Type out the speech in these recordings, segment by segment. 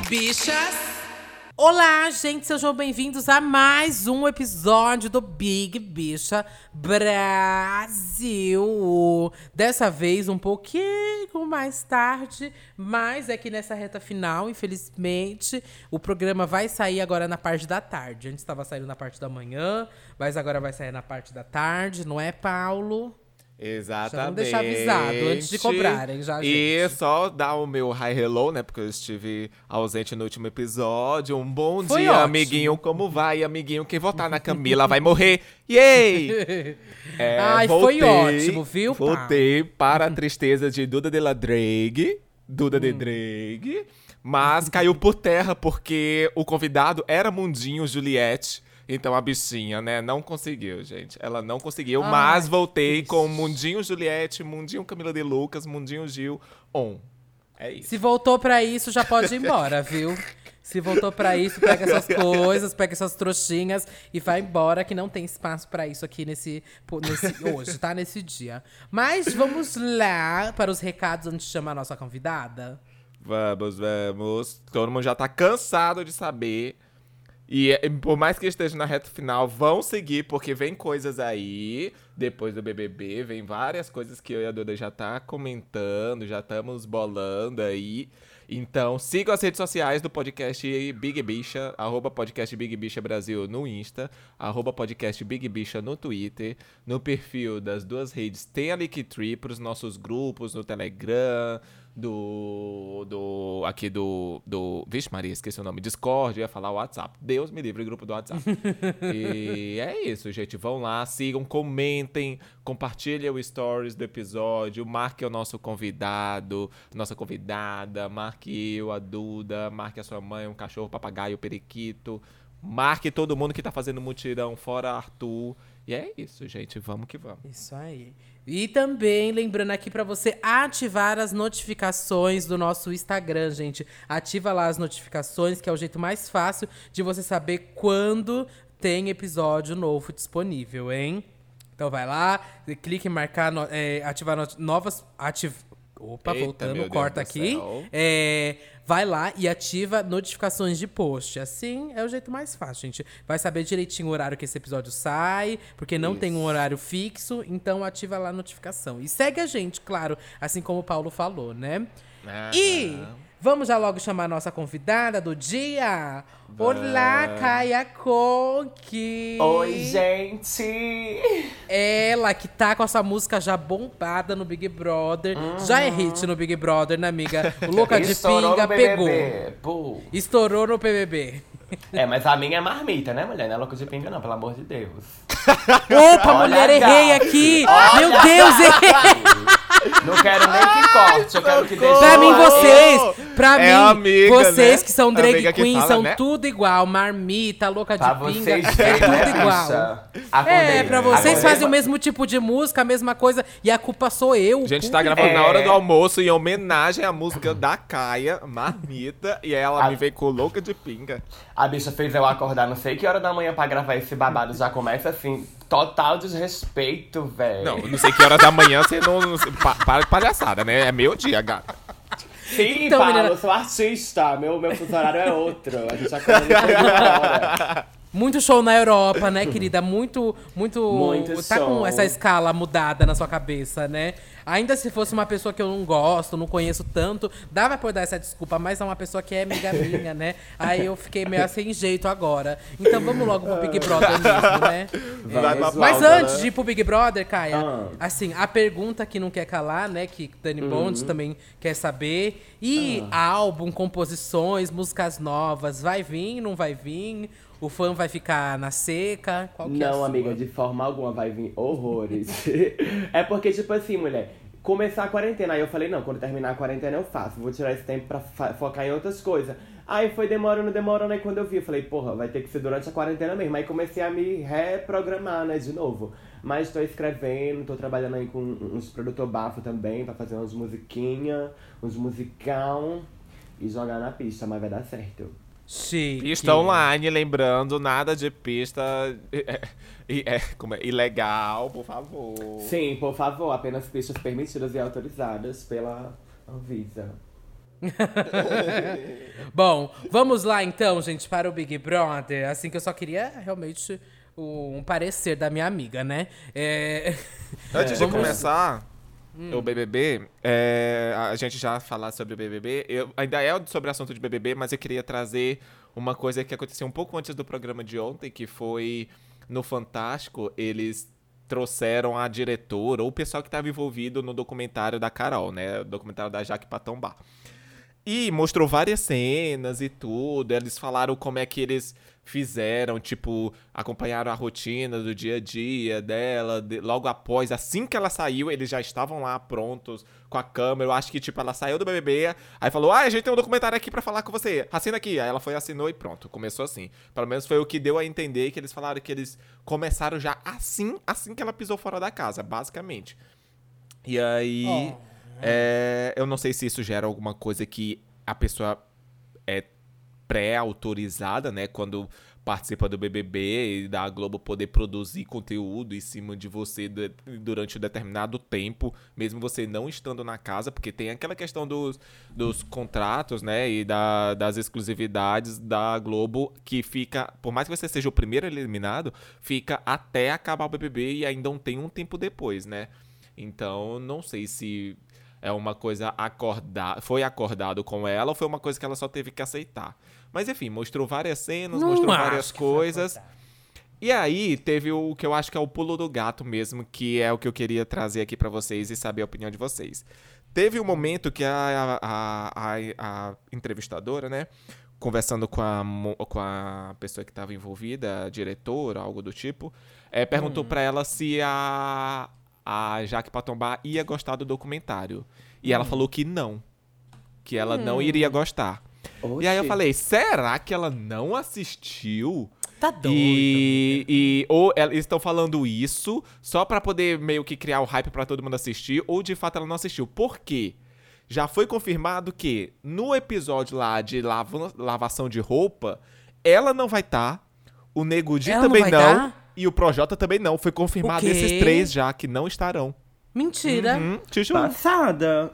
bichas? Olá, gente, sejam bem-vindos a mais um episódio do Big Bicha Brasil. Dessa vez um pouquinho mais tarde, mas é que nessa reta final, infelizmente, o programa vai sair agora na parte da tarde. Antes estava saindo na parte da manhã, mas agora vai sair na parte da tarde, não é, Paulo? Exatamente. Já vamos deixar avisado antes de cobrarem, já, E gente. só dar o meu hi hello, né? Porque eu estive ausente no último episódio. Um bom Foi dia, ótimo. amiguinho. Como vai, amiguinho? Quem votar na Camila vai morrer. Yay! É, Ai, foi ótimo, viu? Voltei para a tristeza de Duda de la Drake. Duda de Drake. Mas caiu por terra porque o convidado era Mundinho Juliette. Então a bichinha, né, não conseguiu, gente. Ela não conseguiu, Ai, mas voltei triste. com Mundinho Juliette, Mundinho Camila de Lucas, Mundinho Gil on. É isso. Se voltou pra isso, já pode ir embora, viu? Se voltou pra isso, pega essas coisas, pega essas trouxinhas e vai embora, que não tem espaço pra isso aqui nesse, nesse hoje, tá? Nesse dia. Mas vamos lá para os recados antes de chamar a nossa convidada. Vamos, vamos. Todo mundo já tá cansado de saber. E é, por mais que esteja na reta final, vão seguir, porque vem coisas aí. Depois do BBB, vem várias coisas que eu e a Duda já tá comentando, já estamos bolando aí. Então, sigam as redes sociais do podcast Big Bicha, arroba podcast Big Bicha Brasil no Insta, arroba podcast Big Bicha no Twitter. No perfil das duas redes tem a Linktree pros nossos grupos no Telegram, do. do. aqui do. do. Vixe, Maria, esqueci o nome. Discord, eu ia falar WhatsApp. Deus me livre, grupo do WhatsApp. e é isso, gente. Vão lá, sigam, comentem, compartilhem o stories do episódio, marque o nosso convidado, nossa convidada, marque eu, a Duda, marque a sua mãe, um cachorro, papagaio, periquito. Marque todo mundo que tá fazendo mutirão, fora Arthur. E é isso, gente. Vamos que vamos. Isso aí. E também lembrando aqui pra você ativar as notificações do nosso Instagram, gente. Ativa lá as notificações, que é o jeito mais fácil de você saber quando tem episódio novo disponível, hein? Então vai lá, clique em marcar, é, ativar no- novas. Ativ... Opa, Eita, voltando, corta aqui. É, vai lá e ativa notificações de post. Assim é o jeito mais fácil, gente. Vai saber direitinho o horário que esse episódio sai, porque não tem um horário fixo, então ativa lá a notificação. E segue a gente, claro, assim como o Paulo falou, né? E Aham. Vamos já logo chamar a nossa convidada do dia. Olá, Caia Conk! Oi, gente! Ela que tá com essa música já bombada no Big Brother. Já é hit no Big Brother, né, amiga? Louca de Pinga pegou. Estourou no PBB. É, mas a minha é marmita, né, mulher? Não é louco de pinga, não, pelo amor de Deus. Opa, Olha mulher, errei aqui! Olha Meu Deus, errei! Não quero nem que corte, eu quero que deixe. Pra mim, vocês, pra É mim, amiga, vocês né? que são drag Amiga que queen fala, são né? tudo igual. Marmita, louca de Pra pinga, vocês é verem, tudo igual. bicha? É, Acordei. pra vocês Acordei. fazem o mesmo tipo de música, a mesma coisa, e a culpa sou eu. A gente tá gravando na hora É. do almoço em homenagem à música da Caia, Marmita, e ela A- me veio com louca de pinga. A bicha fez eu acordar não sei que hora da manhã pra gravar esse babado. Já começa assim, total desrespeito, velho. Não, não sei que hora da manhã você não. não pa- para de palhaçada, né? É meio dia, gata. Sim, Então, Paulo, menina- eu sou artista. Meu, meu fuso horário é outro. A gente acorda de hora. Muito show na Europa, né, querida? Muito, muito. Muito tá com show. essa escala mudada na sua cabeça, né? Ainda se fosse uma pessoa que eu não gosto, não conheço tanto, dava pra dar essa desculpa, mas é uma pessoa que é amiga minha, né? Aí eu fiquei meio sem jeito agora. Então vamos logo pro Big Brother mesmo, né? Vai pra Mas Laura, antes né? de ir pro Big Brother, Caia, Ah. assim, a pergunta que não quer calar, né? Que Dani Uhum. Bondes também quer saber. E Ah. álbum, composições, músicas novas, vai vir, não vai vir? O fã vai ficar na seca? Qual que é Não, sua? amiga, de forma alguma vai vir horrores. é porque, tipo assim, mulher, começar a quarentena. Aí eu falei, não, quando terminar a quarentena eu faço. Vou tirar esse tempo pra focar em outras coisas. Aí foi demorando, demorando. Aí quando eu vi, eu falei, porra, vai ter que ser durante a quarentena mesmo. Aí comecei a me reprogramar, né, de novo. Mas tô escrevendo, tô trabalhando aí com uns produtor bafo também, pra fazer umas musiquinhas, uns musicão e jogar na pista, mas vai dar certo. Chique. Pista online, lembrando, nada de pista é, é, é, como é, ilegal, por favor. Sim, por favor, apenas pistas permitidas e autorizadas pela Anvisa. Bom, vamos lá então, gente, para o Big Brother. Assim que eu só queria realmente um parecer da minha amiga, né? É... Antes de começar o BBB, é, a gente já falar sobre o BBB. Eu, ainda é sobre o assunto de BBB, mas eu queria trazer uma coisa que aconteceu um pouco antes do programa de ontem, que foi no Fantástico, eles trouxeram a diretora ou o pessoal que estava envolvido no documentário da Carol, né? O documentário da Jaque Patombá. E mostrou várias cenas e tudo. Eles falaram como é que eles fizeram, tipo, acompanharam a rotina do dia a dia dela. De, logo após, assim que ela saiu, eles já estavam lá prontos com a câmera. Eu acho que, tipo, ela saiu do BBB, aí falou: Ah, a gente tem um documentário aqui para falar com você. Assina aqui. Aí ela foi, assinou e pronto. Começou assim. Pelo menos foi o que deu a entender que eles falaram que eles começaram já assim, assim que ela pisou fora da casa, basicamente. E aí. Oh. É, eu não sei se isso gera alguma coisa que a pessoa é pré-autorizada, né? Quando participa do BBB e da Globo poder produzir conteúdo em cima de você durante um determinado tempo, mesmo você não estando na casa, porque tem aquela questão dos, dos contratos, né, e da, das exclusividades da Globo que fica, por mais que você seja o primeiro eliminado, fica até acabar o BBB e ainda não tem um tempo depois, né? Então, não sei se é uma coisa acordada, foi acordado com ela ou foi uma coisa que ela só teve que aceitar. Mas enfim, mostrou várias cenas, Não mostrou várias coisas. E aí teve o que eu acho que é o pulo do gato mesmo, que é o que eu queria trazer aqui para vocês e saber a opinião de vocês. Teve um momento que a, a, a, a entrevistadora, né, conversando com a, com a pessoa que estava envolvida, a diretora, algo do tipo, é, perguntou hum. para ela se a, a Jaque Patombá ia gostar do documentário. E hum. ela falou que não. Que ela hum. não iria gostar. Oxi. E aí eu falei, será que ela não assistiu? Tá doido. E, e ou eles estão falando isso só para poder meio que criar o hype para todo mundo assistir, ou de fato ela não assistiu. Por quê? Já foi confirmado que no episódio lá de lava, lavação de roupa, ela não vai estar, tá, o Nego Di também não, não tá? E o Projota também não. Foi confirmado esses três já que não estarão. Mentira. Uhum, Passada.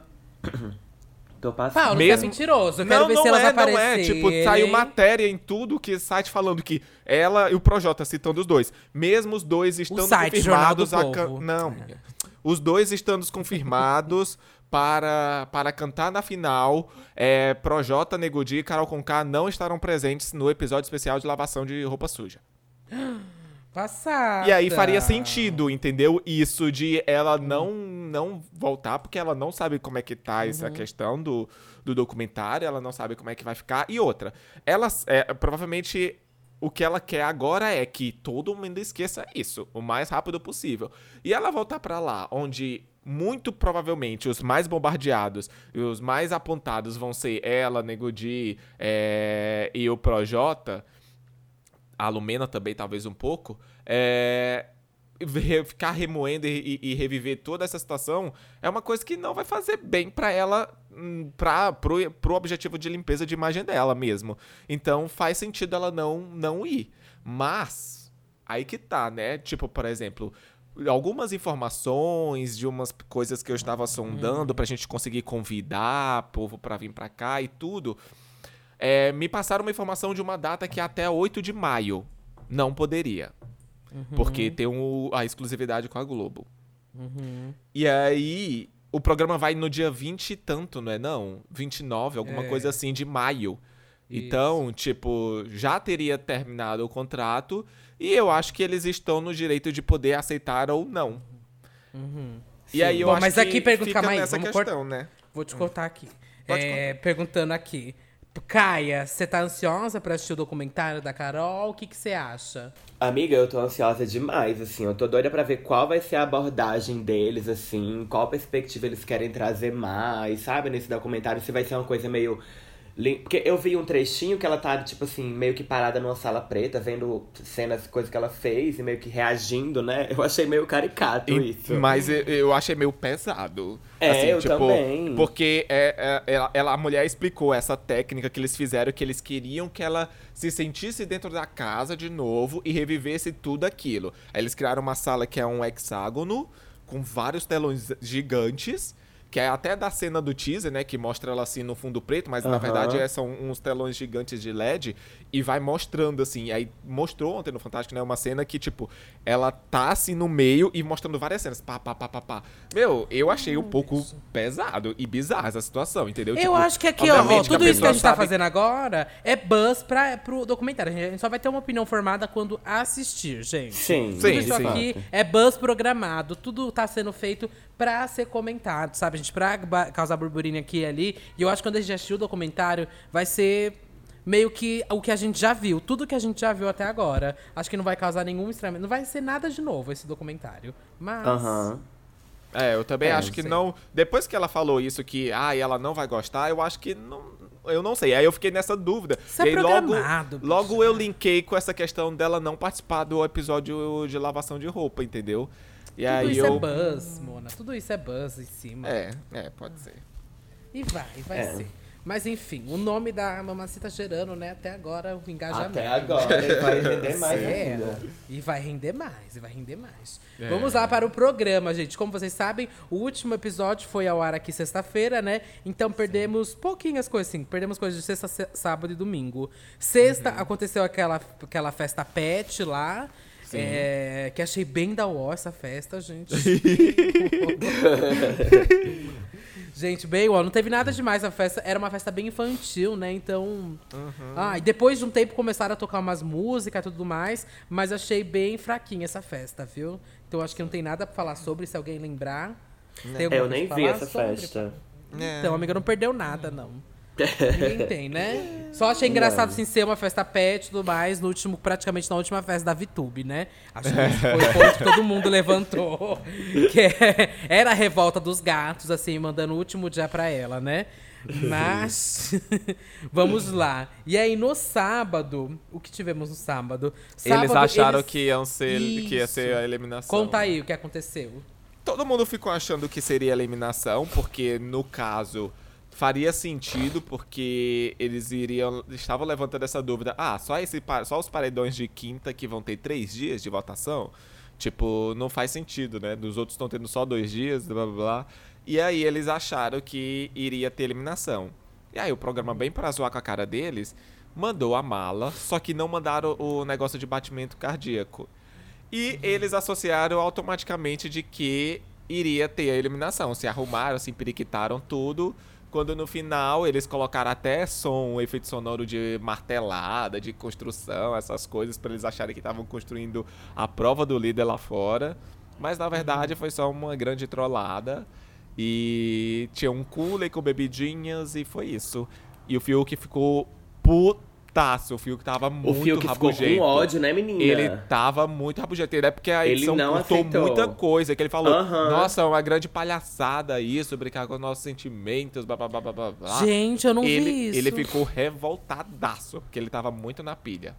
Tô passando. Paulo, Mesmo... é mentiroso. Eu quero não, ver não se elas é. Não é, tipo, saiu matéria em tudo que site falando que ela e o Projota citando os dois. Mesmo os dois estando o site, confirmados a can... Não. É. Os dois estando confirmados para, para cantar na final. É, Projota, Negudi e Carol Conká não estarão presentes no episódio especial de lavação de roupa suja. Passada. E aí faria sentido, entendeu? Isso de ela não não voltar, porque ela não sabe como é que tá uhum. essa questão do, do documentário, ela não sabe como é que vai ficar. E outra, ela é, provavelmente o que ela quer agora é que todo mundo esqueça isso o mais rápido possível. E ela voltar para lá, onde muito provavelmente os mais bombardeados e os mais apontados vão ser ela, Nego Di é, e o Projota a Lumena também, talvez um pouco, é, ficar remoendo e, e, reviver toda essa situação é uma coisa que não vai fazer bem para ela, hum, para pro, pro objetivo de limpeza de imagem dela mesmo. Então faz sentido ela não, não ir. Mas, aí que tá, né? Tipo, por exemplo, algumas informações de umas coisas que eu estava sondando uhum. pra gente conseguir convidar povo para vir para cá e tudo é, me passaram uma informação de uma data que até 8 de maio não poderia. Uhum. Porque tem um, a exclusividade com a Globo. Uhum. E aí, o programa vai no dia 20 e tanto, não é não? 29, alguma é. coisa assim, de maio. Isso. Então, tipo, já teria terminado o contrato e eu acho que eles estão no direito de poder aceitar ou não. Uhum. E aí eu Bom, acho mas que aqui pergunta, fica calma nessa questão, cort... né? Vou te cortar aqui. É, perguntando aqui. Caia, você tá ansiosa pra assistir o documentário da Carol? O que você acha? Amiga, eu tô ansiosa demais, assim. Eu tô doida pra ver qual vai ser a abordagem deles, assim. Qual perspectiva eles querem trazer mais, sabe? Nesse documentário, se vai ser uma coisa meio porque eu vi um trechinho que ela tá, tipo assim, meio que parada numa sala preta, vendo cenas, coisas que ela fez e meio que reagindo, né? Eu achei meio caricato e, isso. Mas eu, eu, achei meio pesado. É, assim, eu tipo, também. Porque é, é, ela, ela, a mulher explicou essa técnica que eles fizeram, que eles queriam que ela se sentisse dentro da casa de novo e revivesse tudo aquilo. Aí eles criaram uma sala que é um hexágono, com vários telões gigantes que é até da cena do teaser, né? Que mostra ela assim no fundo preto, mas na Aham. verdade é, são uns telões gigantes de LED e vai mostrando assim. Aí mostrou ontem no Fantástico, né? Uma cena que, tipo, ela tá assim no meio e mostrando várias cenas. Pá, pá, pá, pá, pá. Meu, eu achei um pouco pesado e bizarra essa situação, entendeu? Eu Tipo, acho que aqui, ó, obviamente tudo isso que a gente tá sabe- fazendo agora é buzz pra, pro documentário. A gente só vai ter uma opinião formada quando assistir, gente. Sim, Tudo Sim, isso sim. aqui é buzz programado, tudo tá sendo feito pra ser comentado, sabe? A gente pra causar burburinho aqui e ali. E eu acho que quando a gente assistir o documentário, vai ser meio que o que a gente já viu, tudo que a gente já viu até agora. Acho que não vai causar nenhum estranhamento, não vai ser nada de novo esse documentário. Mas Aham. É, eu também É, acho não que sei. não. Depois que ela falou isso, que ah, ela não vai gostar, eu acho que não. Eu não sei. Aí eu fiquei nessa dúvida. Isso é e aí logo, programado, bicho. logo eu linkei com essa questão dela não participar do episódio de lavação de roupa, entendeu? E tudo aí isso eu. é buzz, Mona. Tudo isso é buzz em cima. É, é, pode ser. E vai, vai É. ser. Mas enfim, o nome da mamacita gerando, né, até agora o engajamento. Até agora, ele vai render mais É, ainda. e vai render mais, e vai render mais. É. Vamos lá para o programa, gente. Como vocês sabem, o último episódio foi ao ar aqui sexta-feira, né? Então perdemos pouquinhas coisas, assim. Perdemos coisas de sexta, se- sábado e domingo. Sexta Uhum. aconteceu aquela, aquela festa pet lá. É, que achei bem da UO essa festa, gente. Gente, bem, ó, não teve nada demais a festa. Era uma festa bem infantil, né? Então. Ah, e depois de um tempo começaram a tocar umas músicas e tudo mais. Mas achei bem fraquinha essa festa, viu? Então acho que não tem nada pra falar sobre, se alguém lembrar. Tem alguma Eu nem vi essa sobre? festa. Então, amiga, não perdeu nada, não. Ninguém tem, né? Só achei engraçado, assim, ser uma festa pet e tudo mais, no último, praticamente na última festa da VTube, né? Acho que esse foi o ponto que todo mundo levantou. Que é- era a revolta dos gatos, assim, mandando o último dia pra ela, né? Mas, vamos lá. E aí, no sábado, o que tivemos no sábado? eles Sábado, acharam eles- que, iam ser, que ia ser a eliminação. Conta aí o que aconteceu. Todo mundo ficou achando que seria eliminação, porque no caso faria sentido, porque eles iriam. estavam levantando essa dúvida. Ah, só, esse, só os paredões de quinta que vão ter três dias de votação? Tipo, não faz sentido, né? Dos outros estão tendo só dois dias, blá blá blá. E aí eles acharam que iria ter eliminação. E aí o programa, bem pra zoar com a cara deles, mandou a mala, só que não mandaram o negócio de batimento cardíaco. E eles associaram automaticamente de que iria ter a eliminação. Se arrumaram, se periquitaram tudo. Quando no final eles colocaram até som, um efeito sonoro de martelada, de construção, essas coisas, para eles acharem que estavam construindo a prova do líder lá fora. Mas na verdade foi só uma grande trollada. E tinha um cooler com bebidinhas e foi isso. E o Fiuk ficou putaço. O Fiuk tava O muito Fiuk ficou rabugento. com ódio, né, menina? Ele tava muito rabugento. É porque a Ele edição não cortou aceitou. muita coisa. Que ele falou, nossa, é uma grande palhaçada isso, brincar com os nossos sentimentos, blá blá blá. blá." Gente, eu não ele, vi isso. Ele ficou revoltadaço, porque ele tava muito na pilha.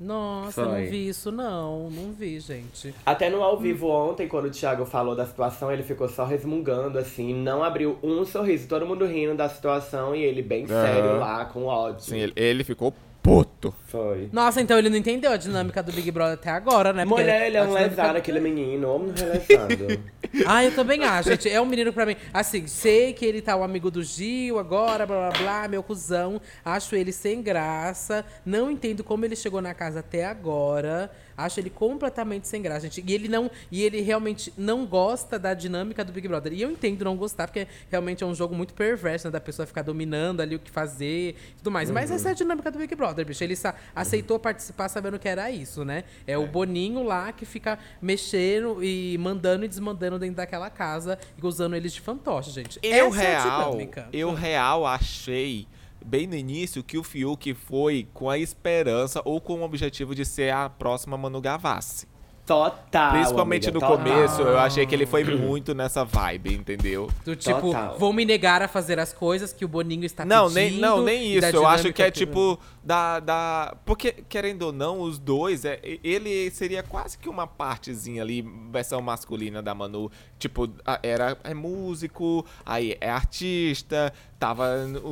Nossa, eu Foi. não vi isso, não. Não vi, gente. Até no ao vivo ontem, quando o Thiago falou da situação, ele ficou só resmungando, assim, não abriu um sorriso. Todo mundo rindo da situação e ele bem sério lá, com ódio. Sim, ele, ele ficou puto. Foi. Nossa, então ele não entendeu a dinâmica do Big Brother até agora, né? Porque Mulher, ele é um lesado, aquele menino, homem relevado. Ah, eu também acho, gente. É um menino pra mim. Assim, sei que ele tá o amigo do Gil agora, blá blá blá, meu cuzão. Acho ele sem graça. Não entendo como ele chegou na casa até agora. Acho ele completamente sem graça, gente. E ele não. E ele realmente não gosta da dinâmica do Big Brother. E eu entendo não gostar, porque realmente é um jogo muito perverso, né? Da pessoa ficar dominando ali o que fazer e tudo mais. Mas essa é a dinâmica do Big Brother, bicho. Ele aceitou participar sabendo que era isso, né? É, o Boninho lá que fica mexendo e mandando e desmandando dentro daquela casa e usando eles de fantoche, gente. Eu Essa é a real, dinâmica. eu real achei bem no início que o Fiuk foi com a esperança ou com o objetivo de ser a próxima Manu Gavassi. Total. Principalmente amiga, no total. começo, eu achei que ele foi muito nessa vibe, entendeu? Do tipo, Total. vou me negar a fazer as coisas que o Boninho está Não, pedindo. nem, não, nem isso. Eu acho que é tipo da, da. Porque, querendo ou não, os dois, é, ele seria quase que uma partezinha ali, versão masculina da Manu. Tipo, a- era é músico, aí é artista, tava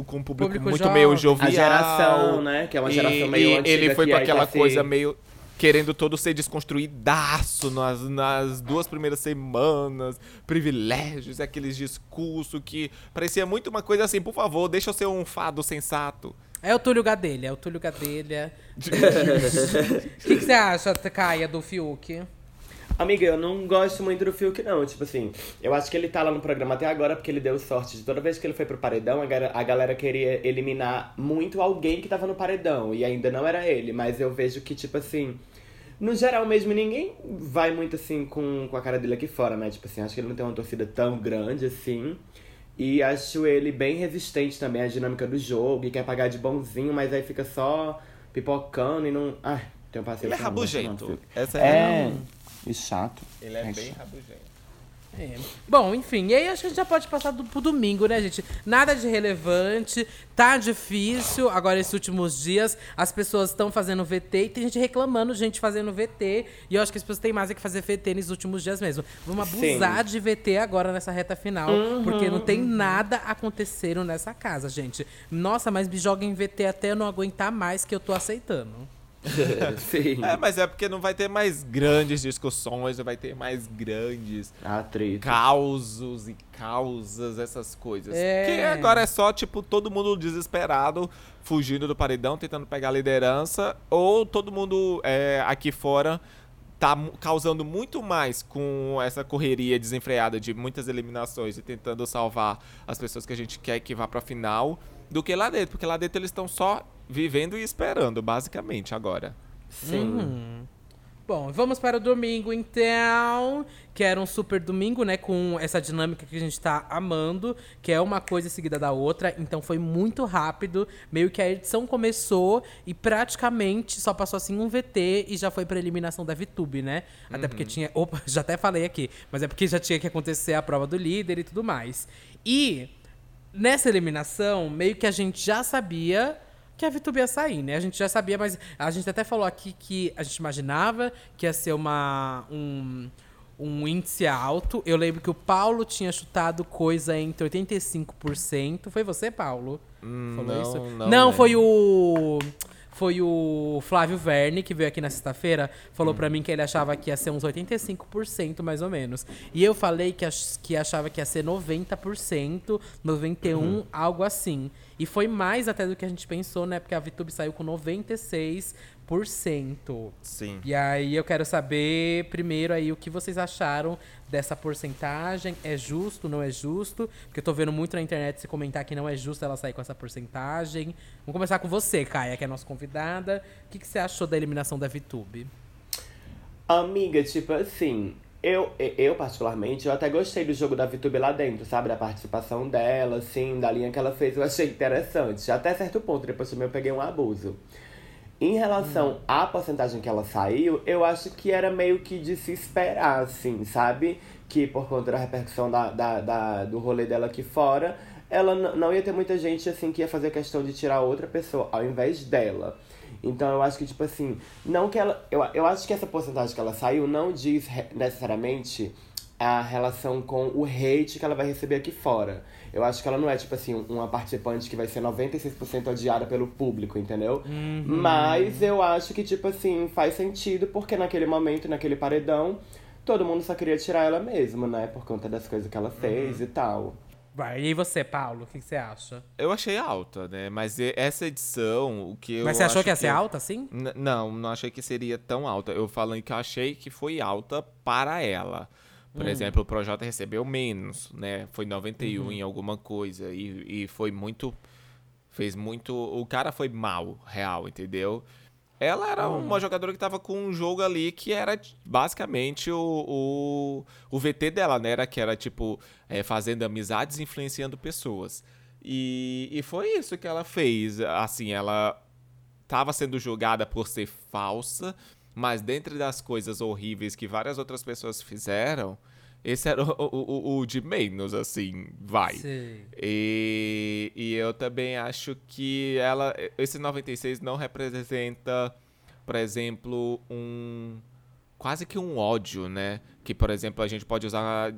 com um público, Público muito jovem. meio A jovial. geração, né, que é uma e- geração meio e antiga Ele foi aquela tá se- coisa meio. Querendo todo ser desconstruídaço nas, nas duas primeiras semanas, privilégios, aqueles discursos que parecia muito uma coisa assim, por favor, deixa eu ser um fado sensato. É o Túlio Gadelha, é o Túlio Gadelha. O que, que você acha, Caia, do Fiuk? Amiga, eu não gosto muito do Fiuk, não. Tipo assim, eu acho que ele tá lá no programa até agora porque ele deu sorte de toda vez que ele foi pro paredão, a galera, a galera queria eliminar muito alguém que tava no paredão. E ainda não era ele. Mas eu vejo que, tipo assim. No geral mesmo, ninguém vai muito assim com, com a cara dele aqui fora, né? Tipo assim, acho que ele não tem uma torcida tão grande assim. E acho ele bem resistente também à dinâmica do jogo e quer pagar de bonzinho, mas aí fica só pipocando e não. Ai, tem um paciência. Ele é rabugento. Essa é. E chato. Ele é, bem rabugento. É. Bom, enfim, e aí acho que a gente já pode passar do, pro domingo, né, gente? Nada de relevante, tá difícil agora esses últimos dias. As pessoas estão fazendo VT e tem gente reclamando, gente fazendo VT. E eu acho que as pessoas têm mais é que fazer VT nesses últimos dias mesmo. Vamos abusar Sim. de VT agora nessa reta final, uhum, porque não tem uhum. nada acontecendo nessa casa, gente. Nossa, mas me joga em VT até eu não aguentar mais que eu tô aceitando. Sim. É, mas é porque não vai ter mais grandes discussões, não vai ter mais grandes Atrito. causos e causas, essas coisas. É. Que agora é só, tipo, todo mundo desesperado, fugindo do paredão, tentando pegar a liderança, ou todo mundo é, aqui fora tá causando muito mais com essa correria desenfreada de muitas eliminações e tentando salvar as pessoas que a gente quer que vá pra final, do que lá dentro, porque lá dentro eles estão só vivendo e esperando, basicamente, agora. Sim. Uhum. Bom, vamos para o domingo então, que era um super domingo, né, com essa dinâmica que a gente tá amando, que é uma coisa seguida da outra, então foi muito rápido, meio que a edição começou e praticamente só passou assim um VT e já foi para eliminação da VTube, né? Até uhum. porque tinha, opa, já até falei aqui, mas é porque já tinha que acontecer a prova do líder e tudo mais. E nessa eliminação, meio que a gente já sabia que a VTube ia sair, né? A gente já sabia, mas a gente até falou aqui que a gente imaginava que ia ser uma, um, um índice alto. Eu lembro que o Paulo tinha chutado coisa entre 85%. Foi você, Paulo? Hum, Falou não, isso? Não, não foi o foi o Flávio Verne, que veio aqui na sexta-feira, falou para mim que ele achava que ia ser uns 85%, mais ou menos. E eu falei que, ach que achava que ia ser 90%, 91%, uhum. algo assim. E foi mais até do que a gente pensou, né? Porque a VTube saiu com 96%. Sim. E aí eu quero saber primeiro aí o que vocês acharam dessa porcentagem. É justo, não é justo? Porque eu tô vendo muito na internet se comentar que não é justo ela sair com essa porcentagem. Vamos começar com você, Caia, que é a nossa convidada. O que, que você achou da eliminação da VTube? Amiga, tipo assim, eu, eu, particularmente, eu até gostei do jogo da VTube lá dentro, sabe? Da participação dela, assim, da linha que ela fez, eu achei interessante. Até certo ponto, depois também eu peguei um abuso. Em relação hum. à porcentagem que ela saiu, eu acho que era meio que de se esperar, assim, sabe? Que por conta da repercussão da, da, da do rolê dela aqui fora, ela não ia ter muita gente, assim, que ia fazer questão de tirar outra pessoa ao invés dela. Então eu acho que, tipo assim, não que ela. Eu, eu acho que essa porcentagem que ela saiu não diz necessariamente a relação com o hate que ela vai receber aqui fora. Eu acho que ela não é, tipo assim, uma participante que vai ser 96% odiada pelo público, entendeu? Uhum. Mas eu acho que, tipo assim, faz sentido, porque naquele momento, naquele paredão, todo mundo só queria tirar ela mesmo, né? Por conta das coisas que ela fez uhum. e tal. Vai. E você, Paulo, o que, você acha? Eu achei alta, né? Mas essa edição, o que eu. Mas você achou que ia ser alta, assim? não, não achei que seria tão alta. Eu falando que eu achei que foi alta para ela. Por hum. exemplo, o Projota recebeu menos, né? Foi 91 uhum. em alguma coisa. E, e foi muito. Fez muito. O cara foi mal, real, entendeu? Ela era hum. uma jogadora que tava com um jogo ali que era basicamente o, o, o VT dela, né? Era que era tipo é, fazendo amizades influenciando pessoas. E, e foi isso que ela fez. Assim, ela tava sendo julgada por ser falsa, mas dentre das coisas horríveis que várias outras pessoas fizeram, esse era o, o, o, de menos, assim, vai. Sim. E, e eu também acho que ela. Esse 96 não representa, por exemplo, um. Quase que um ódio, né? Que, por exemplo, a gente pode usar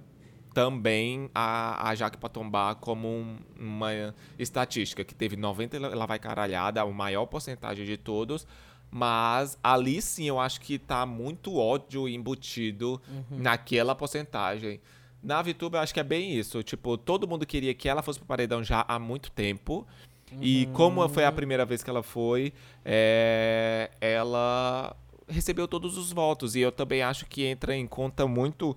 também a, a Jaque Patombá como um, uma estatística que teve 90 ela vai caralhada, a maior porcentagem de todos. Mas ali sim eu acho que tá muito ódio embutido uhum. naquela porcentagem. Na VTube eu acho que é bem isso. Tipo, todo mundo queria que ela fosse pro paredão já há muito tempo. Uhum. E como foi a primeira vez que ela foi, é, ela recebeu todos os votos. E eu também acho que entra em conta muito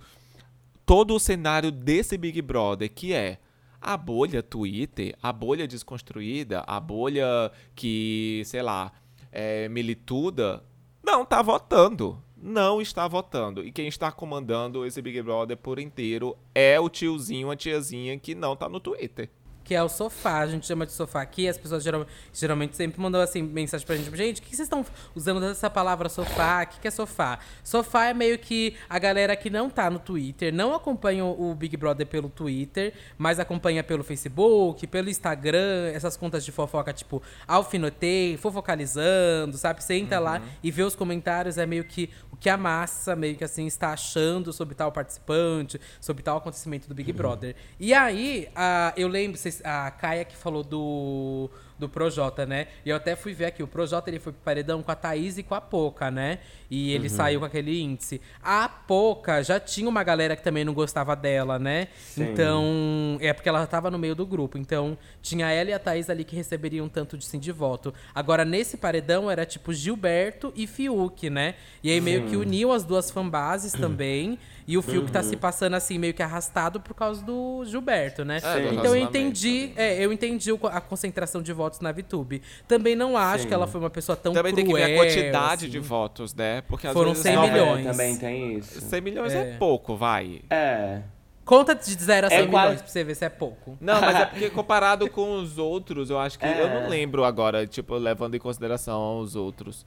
todo o cenário desse Big Brother, que é a bolha Twitter, a bolha desconstruída, a bolha que, sei lá, é milituda, não tá votando. Não está votando. E quem está comandando esse Big Brother por inteiro é o tiozinho, a tiazinha que não tá no Twitter que é o sofá. A gente chama de sofá aqui. As pessoas geralmente, geralmente sempre mandam assim, mensagem pra gente. Gente, o que vocês estão usando essa palavra sofá? O que, que é sofá? Sofá é meio que a galera que não tá no Twitter, não acompanha o Big Brother pelo Twitter, mas acompanha pelo Facebook, pelo Instagram, essas contas de fofoca, tipo, alfinotei, fofocalizando, sabe? Senta uhum. lá e vê os comentários, é meio que o que a massa, meio que assim, está achando sobre tal participante, sobre tal acontecimento do Big uhum. Brother. E aí, a, eu lembro, vocês a Caia que falou do, do Projota, né? E eu até fui ver aqui, o Projota ele foi pro paredão com a Thaís e com a Poca, né? E ele uhum. saiu com aquele índice. A Poca já tinha uma galera que também não gostava dela, né? Sim. Então, é porque ela tava no meio do grupo. Então, tinha ela e a Thaís ali que receberiam tanto de sim de voto. Agora, nesse paredão, era tipo Gilberto e Fiuk, né? E aí meio que uniu as duas fanbases também. E o Fiuk uhum. tá se passando assim, meio que arrastado por causa do Gilberto, né? É, então eu entendi, é, eu entendi a concentração de votos na VTube. Também não acho Sim. que ela foi uma pessoa tão Também cruel, tem que ver a quantidade assim. de votos, né? Porque Foram vezes, 100 milhões. É, também tem isso. 100 milhões é, é pouco, vai. É. Conta de 0 a 100 é milhões quase... pra você ver se é pouco. Não, mas é porque comparado com os outros, eu acho que. É. Eu não lembro agora, tipo, levando em consideração os outros.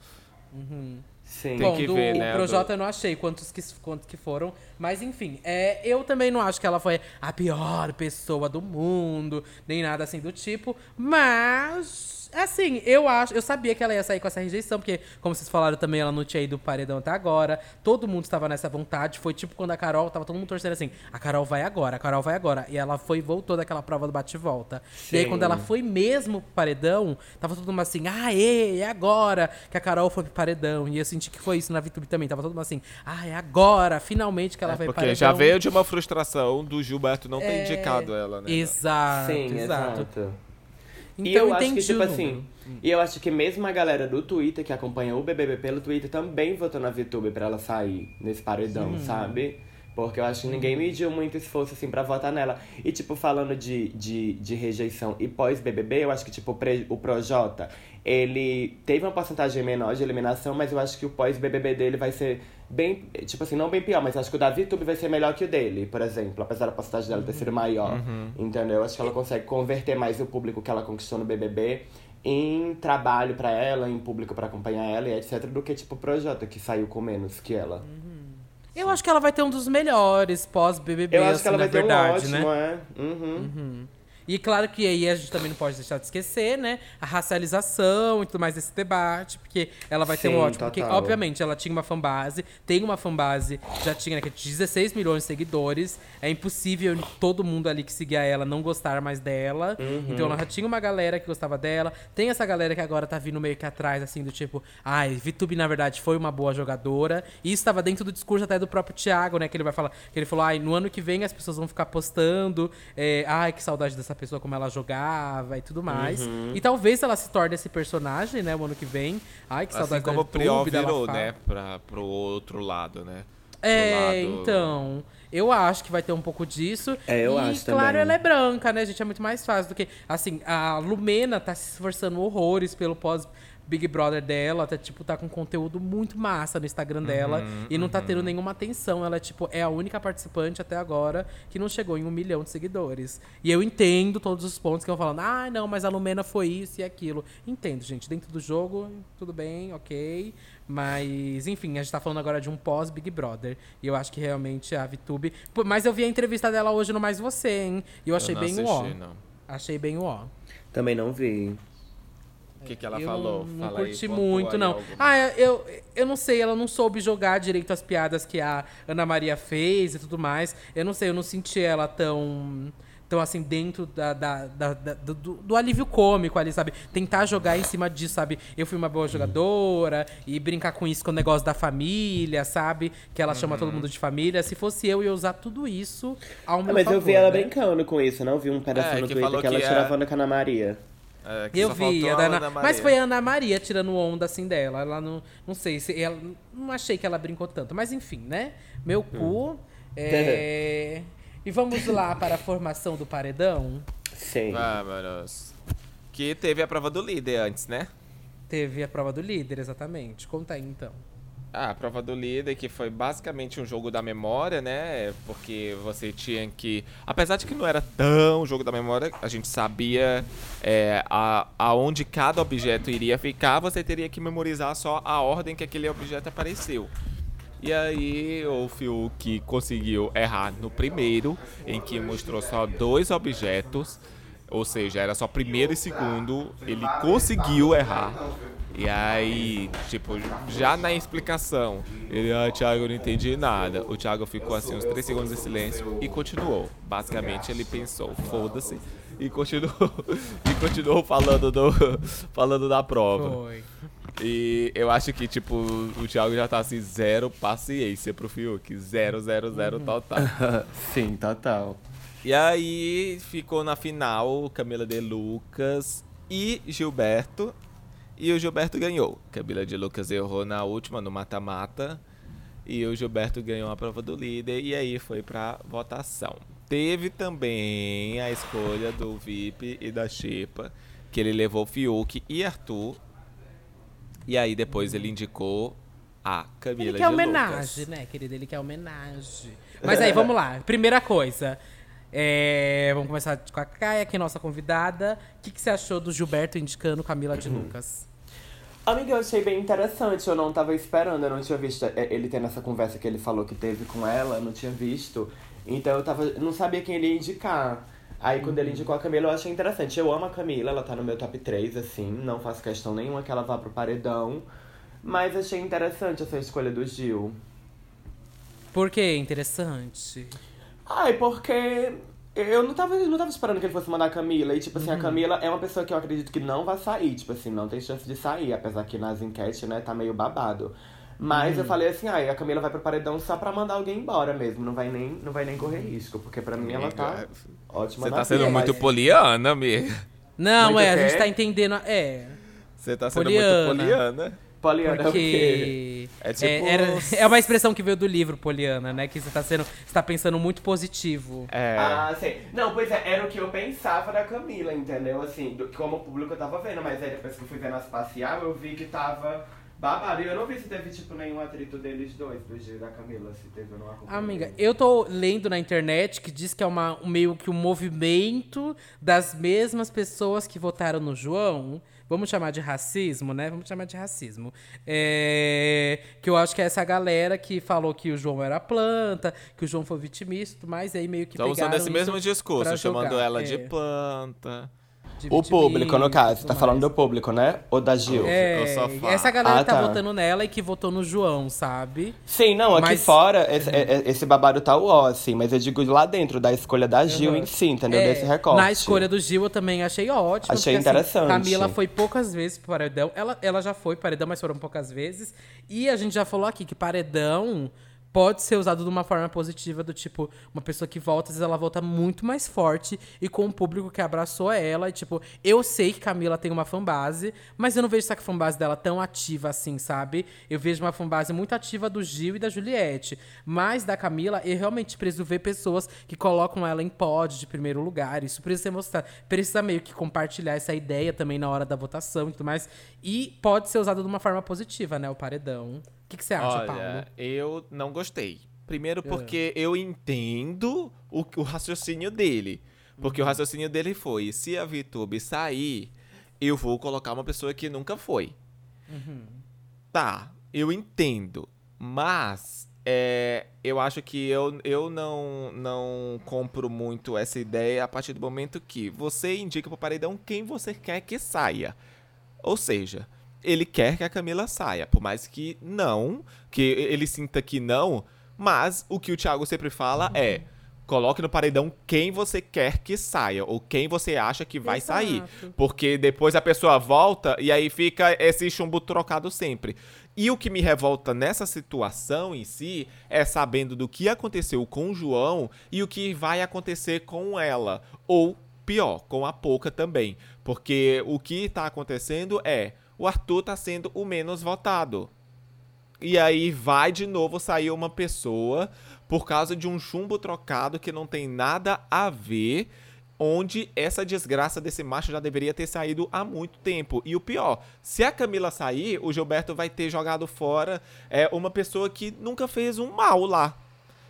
Uhum. Sim. Tem Bom, que do, ver, né? O Projota eu não achei quantos que, quantos que foram. Mas enfim, é, eu também não acho que ela foi a pior pessoa do mundo, nem nada assim do tipo. Mas Assim, eu acho. Eu sabia que ela ia sair com essa rejeição, porque, como vocês falaram também, ela não tinha ido paredão até agora. Todo mundo estava nessa vontade. Foi tipo quando a Carol tava todo mundo torcendo assim: a Carol vai agora, a Carol vai agora. E ela foi voltou daquela prova do bate-volta. E aí, quando ela foi mesmo pro paredão, tava todo mundo assim: ah, é, é agora que a Carol foi pro paredão. E eu senti que foi isso na VTube também. Tava todo mundo assim: ah, é agora, finalmente que ela é, vai pro paredão. Porque já veio de uma frustração do Gilberto não ter é... indicado ela, né? Exato, Sim, exato. exato. Então, e eu acho que, tipo assim, e eu acho que mesmo a galera do Twitter que acompanha o BBB pelo Twitter também votou na VTube pra ela sair nesse paredão, Sim. sabe? Porque eu acho que ninguém mediu muito esforço, assim, pra votar nela. E, tipo, falando de, de, de rejeição e pós-BBB, eu acho que, tipo, o Projota, ele teve uma porcentagem menor de eliminação, mas eu acho que o pós-BBB dele vai ser bem, tipo assim, não bem pior, mas acho que o da VTube vai ser melhor que o dele, por exemplo, apesar da porcentagem dela ter sido maior. Uhum. Entendeu? Acho que ela consegue converter mais o público que ela conquistou no BBB em trabalho para ela, em público para acompanhar ela e etc, do que tipo o Projota, que saiu com menos que ela. Uhum. Eu acho que ela vai ter um dos melhores pós-BBB, Eu acho que ela vai ter verdade, um ótimo, né? é. Uhum. Uhum. E claro que aí a gente também não pode deixar de esquecer, né? A racialização e tudo mais desse debate, porque ela vai Sim, ter um ótimo. Total. Porque, obviamente, ela tinha uma fanbase, tem uma fanbase, já tinha né, 16 milhões de seguidores. É impossível todo mundo ali que seguia ela não gostar mais dela. Uhum. Então ela já tinha uma galera que gostava dela. Tem essa galera que agora tá vindo meio que atrás, assim, do tipo, ai, VTube, na verdade, foi uma boa jogadora. E isso estava dentro do discurso até do próprio Thiago, né? Que ele vai falar, que ele falou, ai, no ano que vem as pessoas vão ficar postando. É, ai, que saudade dessa pessoa, como ela jogava e tudo mais. Uhum. E talvez ela se torne esse personagem, né, o ano que vem. Ai, que saudade assim como o Priol virou, né, pra, pro outro lado, né? É, lado... então. Eu acho que vai ter um pouco disso. É, eu e, acho claro, também. ela é branca, né, gente? É muito mais fácil do que. Assim, a Lumena tá se esforçando horrores pelo pós Big Brother dela, até, tipo, tá com conteúdo muito massa no Instagram dela uhum, e não tá tendo uhum. nenhuma atenção. Ela, tipo, é a única participante até agora que não chegou em um milhão de seguidores. E eu entendo todos os pontos que eu falando, ah, não, mas a Lumena foi isso e aquilo. Entendo, gente. Dentro do jogo, tudo bem, ok. Mas, enfim, a gente tá falando agora de um pós-Big Brother. E eu acho que realmente a VTube. Mas eu vi a entrevista dela hoje no Mais Você, hein? E eu achei eu bem assisti, ó. Não. Achei bem ó. Também não vi. O que, que ela eu falou? Não, não Fala aí, curti pontua muito, aí não. Ah, eu, eu não sei, ela não soube jogar direito as piadas que a Ana Maria fez e tudo mais. Eu não sei, eu não senti ela tão. Tão assim, dentro da, da- da- da- do, do alívio cômico ali, sabe? Tentar jogar em cima disso, sabe? Eu fui uma boa jogadora e brincar com isso, com o negócio da família, sabe? Que ela chama Uhum. todo mundo de família. Se fosse eu, ia usar tudo isso ao Ah, meu mas favor, eu vi ela né? brincando com isso, não vi um pedacinho É, no que Twitter falou que ela que é- tirava a Ana Maria. É, Eu vi, da Ana- Ana mas foi a Ana Maria tirando onda assim dela. Ela não, não sei se ela não achei que ela brincou tanto, mas enfim, né? Meu cu. é, e vamos lá para a formação do paredão. Sim. Vamos. Que teve a prova do líder antes, né? Teve a prova do líder, exatamente. Conta aí então. Ah, a prova do líder, que foi basicamente um jogo da memória, né? Porque você tinha que. Apesar de que não era tão jogo da memória, a gente sabia é, a, aonde cada objeto iria ficar, você teria que memorizar só a ordem que aquele objeto apareceu. E aí o Fiuk conseguiu errar no primeiro, em que mostrou só dois objetos, ou seja, era só primeiro e segundo, ele conseguiu errar. E aí, tipo, já na explicação, ele, ah, Thiago, eu não entendi nada. O Thiago ficou assim uns 3 segundos de silêncio e continuou. Basicamente, ele pensou, foda-se, e continuou, e continuou falando, do, falando da prova. Foi. E eu acho que, tipo, o Thiago já tá assim, zero paciência pro Fiuk. Zero, zero, zero total. Sim, total. E aí ficou na final Camila de Lucas e Gilberto. E o Gilberto ganhou. Camila de Lucas errou na última, no mata-mata. E o Gilberto ganhou a prova do líder. E aí foi pra votação. Teve também a escolha do VIP e da Xepa. Que ele levou Fiuk e Arthur. E aí depois ele indicou a Camila Ele de quer Lucas. homenagem, né, querido? Ele quer homenagem. Mas aí, vamos lá. Primeira coisa. É, vamos começar com a Caia, que é nossa convidada. O que, que você achou do Gilberto indicando Camila de Lucas? Amiga, eu achei bem interessante, eu não tava esperando, eu não tinha visto é, ele tendo essa conversa que ele falou que teve com ela, eu não tinha visto. Então eu tava. não sabia quem ele ia indicar. Aí quando ele indicou a Camila, eu achei interessante. Eu amo a Camila, ela tá no meu top 3, assim, não faço questão nenhuma que ela vá pro paredão. Mas achei interessante essa escolha do Gil. Por que interessante? Ai, porque eu não tava, não tava esperando que ele fosse mandar a Camila. E, tipo assim, a Camila é uma pessoa que eu acredito que não vai sair. Tipo assim, não tem chance de sair. Apesar que nas enquetes, né, tá meio babado. Mas eu falei assim, ai, a Camila vai pro paredão só pra mandar alguém embora mesmo. Não vai nem, não vai nem correr risco. Porque pra mim ela tá Amiga, ótima Você tá sendo vida, muito mas- poliana, amiga. Não, Muito é, a gente tá entendendo. É. Você tá sendo Poliana. muito poliana. Poliana é o quê? Porque. É tipo- é, era- é uma expressão que veio do livro, Poliana, né? Que você tá sendo. Você tá pensando muito positivo. É. Ah, sei. Não, pois é, era o que eu pensava da Camila, entendeu? Assim, do, como público eu tava vendo, mas aí depois que eu fui ver na espacial, eu vi que tava babado. E eu não vi se teve, tipo, nenhum atrito deles dois, do Gil e da Camila, se teve ou não. Amiga, eu tô lendo na internet que diz que é uma, um meio que um movimento das mesmas pessoas que votaram no João. Vamos chamar de racismo, né? Vamos chamar de racismo. É, que eu acho que é essa galera que falou que o João era planta, que o João foi vitimista e aí meio que Estão usando pegaram esse mesmo discurso, chamando jogar, ela é, de planta. O público, no caso, tudo tá mais. falando do público, né? Ou da Gil? É, essa galera Ah, tá, tá. votando nela e que votou no João, sabe? Sim, não, aqui Mas- fora esse, é- é- esse babado tá ó, assim, mas eu digo lá dentro da escolha da Gil Uhum. em si, entendeu? É, Desse recorte. Na escolha do Gil eu também achei ótimo. Achei porque, assim, interessante. Camila foi poucas vezes pro paredão. Ela, ela já foi paredão, mas foram poucas vezes. E a gente já falou aqui que paredão pode ser usado de uma forma positiva, do tipo, uma pessoa que volta, às vezes ela volta muito mais forte e com um público que abraçou ela. E, tipo, eu sei que Camila tem uma fanbase, mas eu não vejo essa fanbase dela tão ativa assim, sabe? Eu vejo uma fanbase muito ativa do Gil e da Juliette. Mas da Camila, eu realmente preciso ver pessoas que colocam ela em pod de primeiro lugar. Isso precisa ser mostrado. Precisa meio que compartilhar essa ideia também na hora da votação e tudo mais. E pode ser usado de uma forma positiva, né? O paredão. O que, que você acha, Paulo? Olha, eu não gostei. É. Primeiro porque eu entendo o, o raciocínio dele. Porque o Uhum. raciocínio dele foi, se a VTube sair, eu vou colocar uma pessoa que nunca foi. Uhum. Tá, eu entendo. Mas é, eu acho que eu, eu não, não compro muito essa ideia a partir do momento que você indica pro paredão quem você quer que saia. Ou seja, ele quer que a Camila saia, por mais que não, que ele sinta que não, mas o que o Thiago sempre fala é coloque no paredão quem você quer que saia ou quem você acha que vai Exato. sair, porque depois a pessoa volta e aí fica esse chumbo trocado sempre. E o que me revolta nessa situação em si é sabendo do que aconteceu com o João e o que vai acontecer com ela. Ou pior, com a Pouca também. Porque o que tá acontecendo é o Arthur tá sendo o menos votado. E aí vai de novo sair uma pessoa por causa de um chumbo trocado que não tem nada a ver, onde essa desgraça desse macho já deveria ter saído há muito tempo. E o pior, se a Camila sair, o Gilberto vai ter jogado fora é, uma pessoa que nunca fez um mal lá.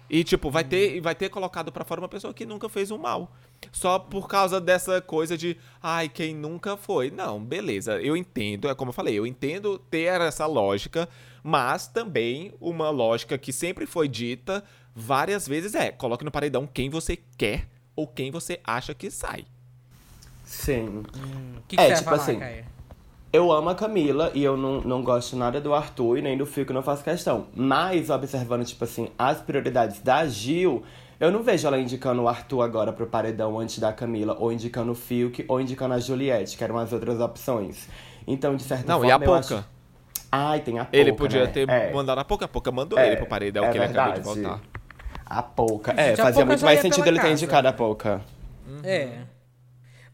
E, tipo, vai ter, vai ter colocado pra fora uma pessoa que nunca fez um mal. Só por causa dessa coisa de, ai, quem nunca foi. Não, beleza, eu entendo, é como eu falei, eu entendo ter essa lógica, mas também uma lógica que sempre foi dita várias vezes é: coloque no paredão quem você quer ou quem você acha que sai. Sim. O que, que É, você tipo vai falar, assim, Caia? Eu amo a Camila e eu não, não gosto nada do Arthur e nem do Fiuk, não faço questão. Mas, observando, tipo assim, as prioridades da Gil, eu não vejo ela indicando o Arthur agora pro paredão antes da Camila, ou indicando o Fiuk, ou indicando a Juliette, que eram as outras opções. Então, de certa Não, forma, e a eu Pouca? acho... Ai, tem a Pouca, Ele podia né? ter É. mandado a Pouca, a Pouca mandou É, ele pro paredão é que ele acabou de verdade. voltar. A Pouca. É, Gente, a fazia Pouca muito mais sentido ele ter indicado a Pouca. É.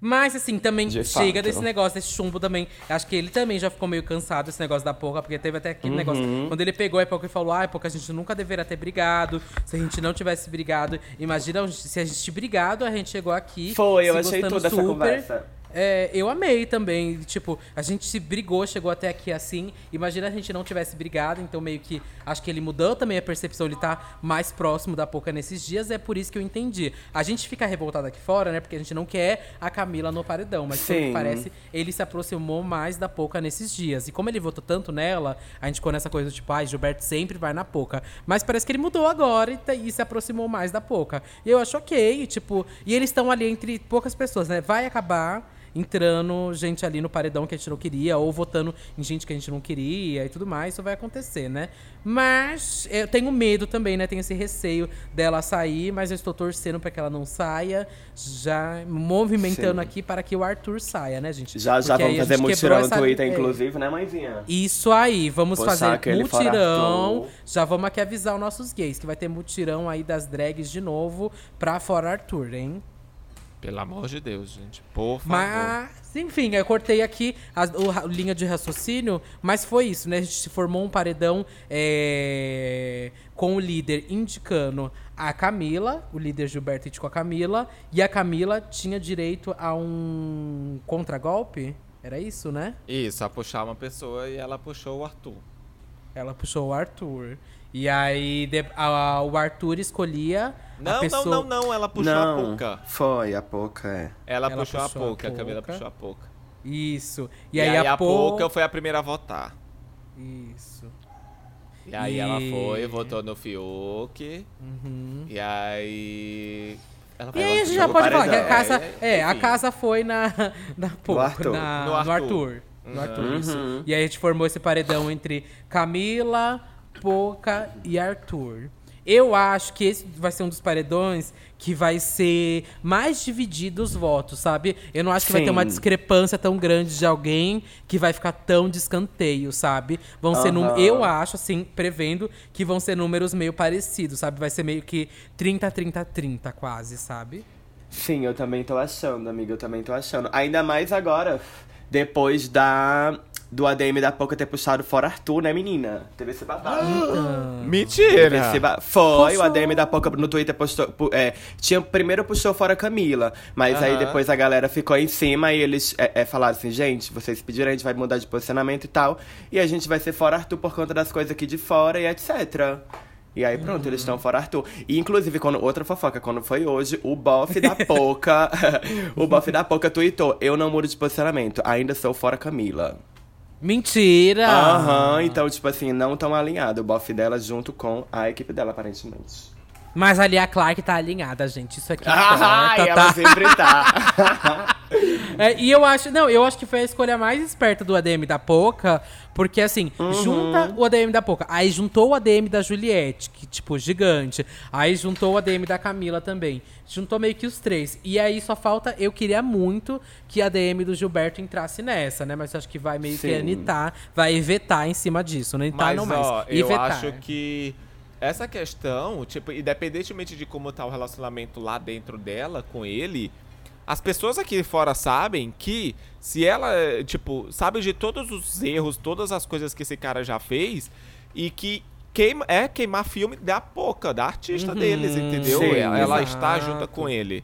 Mas, assim, também De chega fato. desse negócio, desse chumbo também. Acho que ele também já ficou meio cansado desse negócio da Pouca, porque teve até aquele Uhum. negócio. Quando ele pegou a Pouca e falou, ah, Pouca, a gente nunca deveria ter brigado. Se a gente não tivesse brigado, imagina se a gente brigado, a gente chegou aqui. Foi, eu achei toda essa super. conversa. É, eu amei também. Tipo, a gente se brigou, chegou até aqui assim. Imagina a gente não tivesse brigado, então meio que acho que ele mudou também a percepção, ele tá mais próximo da Poca nesses dias, é por isso que eu entendi. A gente fica revoltado aqui fora, né? Porque a gente não quer a Camila no paredão, mas pelo que parece, ele se aproximou mais da Poca nesses dias. E como ele votou tanto nela, a gente ficou nessa coisa do tipo, ai, Gilberto sempre vai na Poca. Mas parece que ele mudou agora e, tá- e se aproximou mais da Poca. E eu acho ok, tipo, e eles estão ali entre poucas pessoas, né? Vai acabar entrando gente ali no paredão que a gente não queria, ou votando em gente que a gente não queria e tudo mais, isso vai acontecer, né? Mas eu tenho medo também, né? Tenho esse receio dela sair, mas eu estou torcendo para que ela não saia, já movimentando Sim. aqui para que o Arthur saia, né, gente? Já, já Porque vamos fazer mutirão no Twitter, é, inclusive, né, mãezinha? isso aí, vamos Postar fazer mutirão. Já vamos aqui avisar os nossos gays que vai ter mutirão aí das drags de novo pra fora Arthur, hein? Pelo amor de Deus, gente. Por favor. Mas, enfim, eu cortei aqui a, ra- linha de raciocínio, mas foi isso, né? A gente se formou um paredão é, com o líder indicando a Camila, o líder Gilberto indicou a Camila, e a Camila tinha direito a um contragolpe? Era isso, né? Isso, a puxar uma pessoa e ela puxou o Arthur. Ela puxou o Arthur. E aí de- a- o Arthur escolhia a Não, pessoa... não, não, não. Ela puxou a não, Pouca. foi a Pouca, é. Ela, Ela puxou, puxou a a Pouca. A Camila puxou a Pouca. Isso. E, E, aí, aí, a Pouca Pouca... foi a primeira a votar. Isso. E aí E- ela foi, votou no Fiuk. E aí. Ela E aí a gente já no pode falar que a casa... É, É, a casa foi na... na Pouca, Arthur. na- No no Arthur. Arthur. No Uhum. Arthur, isso. E aí a gente formou esse paredão entre Camila, Pouca e Arthur. Eu acho que esse vai ser um dos paredões que vai ser mais dividido os votos, sabe? Eu não acho que vai ter uma Sim. discrepância tão grande de alguém que vai ficar tão de escanteio, sabe? Vão ser num- eu acho assim, prevendo que vão ser números meio parecidos, sabe? Vai ser meio que 30 30 30 quase, sabe? Sim, eu também tô achando, amiga, eu também tô achando. Ainda mais agora, depois da do ADM da Pouca ter puxado fora Arthur, né, menina? Teve esse babado. Teve Mentira! esse ba- Foi, Puxou. o ADM da Pouca no Twitter postou. pu- É, tinha, primeiro puxou fora Camila, mas aí depois a galera ficou em cima e eles é, é, falaram assim: gente, vocês pediram, a gente vai mudar de posicionamento e tal, e a gente vai ser fora Arthur por conta das coisas aqui de fora e etc. E aí pronto, eles estão fora Arthur. E inclusive, quando, outra fofoca, quando foi hoje, o bofe da Poca. o bofe da Poca tweetou: Eu não mudo de posicionamento, ainda sou fora Camila. Mentira! Aham, então, tipo assim, não tão alinhado o bofe dela junto com a equipe dela, aparentemente. Mas ali a Clark tá alinhada, gente. Isso aqui Ai, importa, ela tá? sempre tá. É, e eu acho, não, eu acho que foi a escolha mais esperta do ADM da Poca, porque assim, Uhum. junta o ADM da Poca, aí juntou o ADM da Juliette, que tipo, gigante, aí juntou o ADM da Camila também. Juntou meio que os três. E aí só falta, eu queria muito que a ADM do Gilberto entrasse nessa, né? Mas acho que vai meio que Sim. anitar, vai vetar em cima disso, não anitar Mas, não mais. ó, eu Ivetar. acho que essa questão, tipo, independentemente de como tá o relacionamento lá dentro dela com ele, as pessoas aqui fora sabem que se ela, tipo, sabe de todos os erros, todas as coisas que esse cara já fez e que queima, é queimar filme da Poca, da artista Uhum, deles, entendeu? sim, ela ela está junto com ele.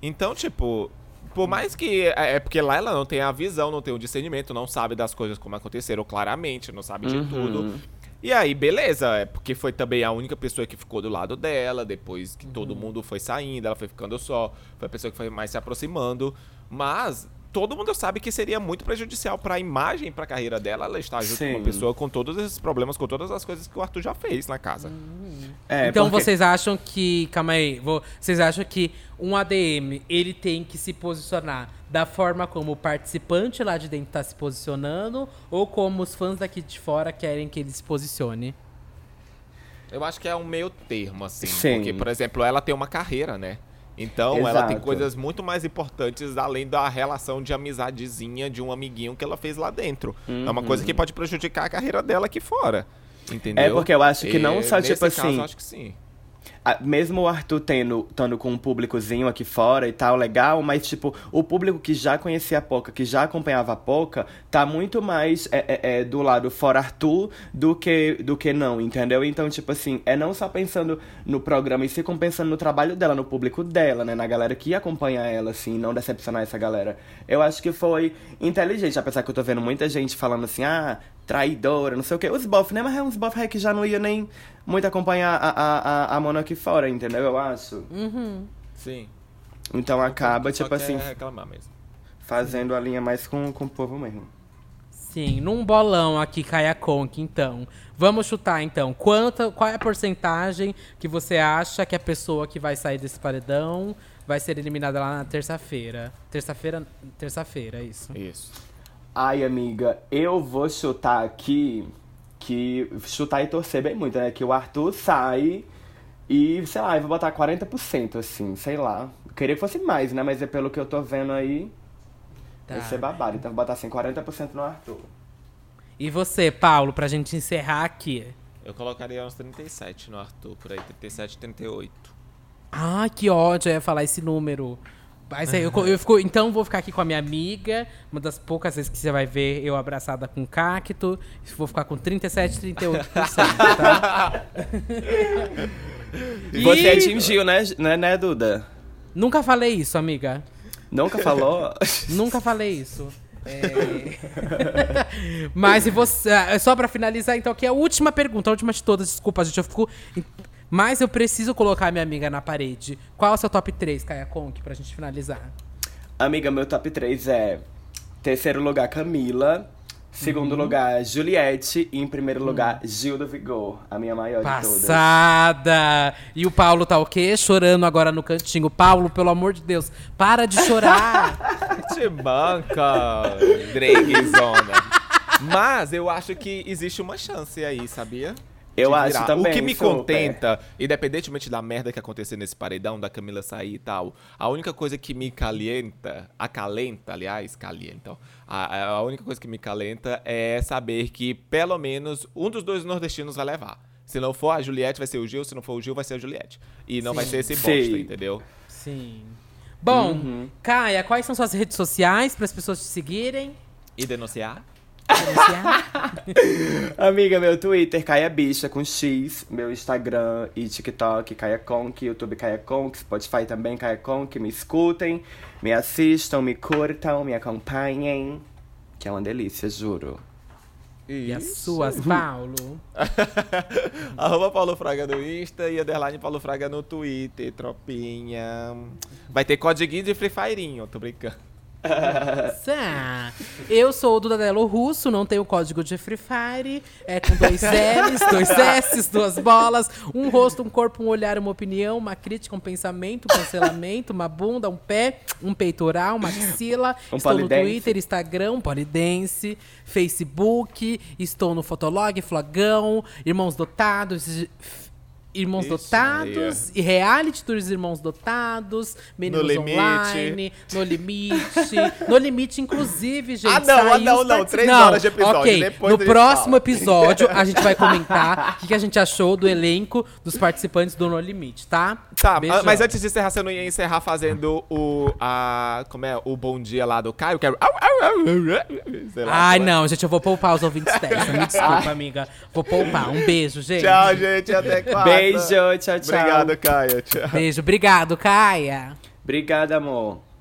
Então, tipo, por mais que. É é porque lá ela não tem a visão, não tem o discernimento, não sabe das coisas como aconteceram claramente, não sabe de Uhum. tudo. E aí, beleza, é porque foi também a única pessoa que ficou do lado dela, depois que Uhum. todo mundo foi saindo, ela foi ficando só, foi a pessoa que foi mais se aproximando. Mas todo mundo sabe que seria muito prejudicial pra imagem, pra carreira dela, ela estar junto com Sim. uma pessoa com todos esses problemas, com todas as coisas que o Arthur já fez na casa. É, então porque- vocês acham que. Calma aí. vou- vocês acham que um ADM ele tem que se posicionar da forma como o participante lá de dentro tá se posicionando ou como os fãs daqui de fora querem que ele se posicione? Eu acho que é um meio termo, assim. Sim. Porque, por exemplo, ela tem uma carreira, né? Então, ela tem Exato. coisas muito mais importantes além da relação de amizadezinha de um amiguinho que ela fez lá dentro. É uma coisa que pode prejudicar a carreira dela aqui fora. Entendeu? Uhum. É porque eu acho que não E só, tipo caso, assim, eu acho que sim. Mesmo o Arthur tendo, estando com um públicozinho aqui fora e tal, legal, mas, tipo, o público que já conhecia a Poca, que já acompanhava a Poca, tá muito mais é, é, é, do lado fora Arthur do que, do que não, entendeu? Então, tipo assim, é não só pensando no programa, e sim como pensando no trabalho dela, no público dela, né? Na galera que acompanha ela, assim, não decepcionar essa galera. Eu acho que foi inteligente, apesar que eu tô vendo muita gente falando assim, ah, traidora, não sei o quê. Os bof, né? Mas é uns bof aí que já não ia nem muito acompanhar a, a, a, a Mona aqui fora, entendeu? Eu acho. Sim. Então acaba, Só tipo quer assim, reclamar mesmo. fazendo a linha mais com, com o povo mesmo. Sim, num bolão aqui, Kaia Conk, então. Vamos chutar, então. Quanto, qual é a porcentagem que você acha que a pessoa que vai sair desse paredão vai ser eliminada lá na terça-feira? Terça-feira, terça-feira, isso. Isso. Ai, amiga, eu vou chutar aqui que. Chutar e torcer bem muito, né? Que o Arthur sai e, sei lá, eu vou botar 40%, assim, sei lá. Queria que fosse mais, né? Mas é pelo que eu tô vendo aí. Tá. Vai ser babado. Então eu vou botar assim, 40% no Arthur. E você, Paulo, pra gente encerrar aqui? Eu colocaria uns 37 no Arthur, por aí, 37, 38. Ah, que ódio, eu ia falar esse número. Mas aí eu, co- eu fico, então vou ficar aqui com a minha amiga, uma das poucas vezes que você vai ver eu abraçada com cacto. Vou ficar com 37, 38%, tá? E- Você é Gil, né, né, né, Duda? Nunca falei isso, amiga. Nunca falou? Nunca falei isso. É... Mas e você. ah, Só pra finalizar, então, aqui é a última pergunta, a última de todas. Desculpa, gente, eu fico. Mas eu preciso colocar minha amiga na parede. Qual é o seu top 3, Kaia Conk, pra gente finalizar? Amiga, meu top 3 é terceiro lugar Camila, segundo Uhum. lugar Juliette e em primeiro lugar Gil do Vigor, a minha maior de todas. Passada! E o Paulo tá o quê? Chorando agora no cantinho. Paulo, pelo amor de Deus, para de chorar! Te banca, Dragzona. Mas eu acho que existe uma chance aí, sabia? Eu acho também, O que me super. contenta, independentemente da merda que acontecer nesse paredão, da Camila sair e tal, a única coisa que me calienta, acalenta, aliás, calienta, a, a única coisa que me calenta é saber que pelo menos um dos dois nordestinos vai levar. Se não for a Juliette, vai ser o Gil. Se não for o Gil, vai ser a Juliette. E não vai Sim. ser esse Sim. bosta, entendeu? Sim. Bom, Uhum. Caia, quais são suas redes sociais para as pessoas te seguirem? E denunciar? Denunciar? Amiga, meu Twitter, Caia Bicha com X, meu Instagram e TikTok, Caia Conk, YouTube Caia Conk, Spotify também Caia Conk, me escutem, me assistam, me curtam, me acompanhem, que é uma delícia, juro. e as suas, Paulo? Arroba Paulo Fraga no Insta e underline Paulo Fraga no Twitter, tropinha. Vai ter codiguinho de Free Fireinho, tô brincando. Eu sou o Dudadelo Russo, não tenho código de Free Fire. É com dois L's, dois S's, duas bolas, um rosto, um corpo, um olhar, uma opinião, uma crítica, um pensamento, um cancelamento, uma bunda, um pé, um peitoral, uma axila. Um estou no polidense. Twitter, Instagram, Polidense, Facebook, estou no Fotolog, Flogão, Irmãos Dotados. Irmãos Ixi, Dotados e reality dos Irmãos Dotados, Meninos Limite. Online, No Limite. no Limite, inclusive, gente. Ah, não, ah, não, não, três horas de episódio, Ok, depois no próximo fala. episódio a gente vai comentar o que, que a gente achou do elenco dos participantes do No Limite, tá? Tá, Beijão. mas antes de encerrar, você não ia encerrar fazendo o. A, como é? O bom dia lá do Caio? Sei lá, Ai, é. não, gente, eu vou poupar os ouvintes dessa. Me desculpa, amiga. Vou poupar. Um beijo, gente. Tchau, gente. Até quarta. Beijo, tchau, tchau. Obrigado, Caio. Tchau. Beijo. Obrigado, Caia. Obrigada, amor.